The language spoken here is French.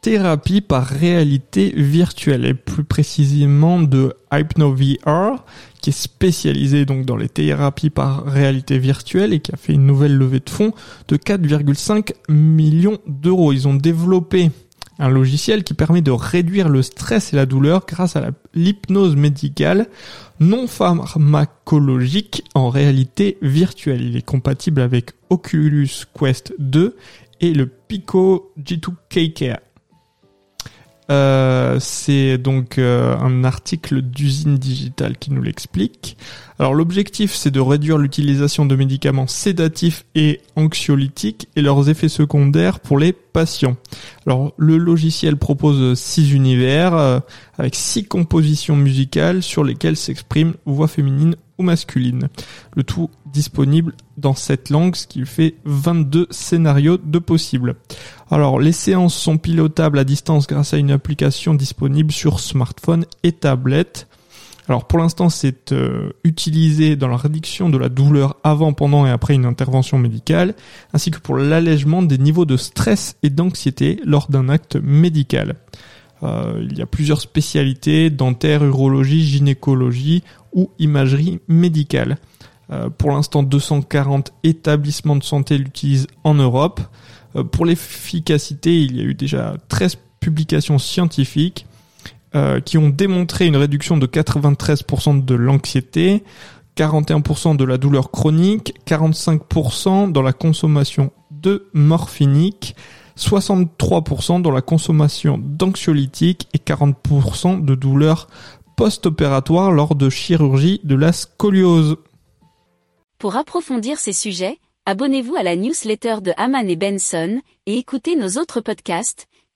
thérapie par réalité virtuelle et plus précisément de HypnoVR qui est spécialisé donc dans les thérapies par réalité virtuelle et qui a fait une nouvelle levée de fonds de 4,5 millions d'euros. Ils ont développé un logiciel qui permet de réduire le stress et la douleur grâce à l'hypnose médicale non pharmacologique en réalité virtuelle. Il est compatible avec Oculus Quest 2 et le Pico G2 KK. Euh, c'est donc euh, un article d'usine digitale qui nous l'explique. Alors l'objectif c'est de réduire l'utilisation de médicaments sédatifs et anxiolytiques et leurs effets secondaires pour les Alors le logiciel propose six univers euh, avec six compositions musicales sur lesquelles s'expriment voix féminine ou masculine. Le tout disponible dans cette langue, ce qui fait 22 scénarios de possibles. Alors, les séances sont pilotables à distance grâce à une application disponible sur smartphone et tablette. Alors pour l'instant, c'est euh, utilisé dans la réduction de la douleur avant, pendant et après une intervention médicale, ainsi que pour l'allègement des niveaux de stress et d'anxiété lors d'un acte médical. Euh, il y a plusieurs spécialités, dentaire, urologie, gynécologie ou imagerie médicale. Euh, pour l'instant, 240 établissements de santé l'utilisent en Europe. Pour l'efficacité, il y a eu déjà 13 publications scientifiques euh, qui ont démontré une réduction de 93% de l'anxiété, 41% de la douleur chronique, 45% dans la consommation de morphinique, 63% dans la consommation d'anxiolytiques et 40% de douleur post-opératoire lors de chirurgie de la scoliose. Pour approfondir ces sujets, abonnez-vous à la newsletter de Haman et Benson et écoutez nos autres podcasts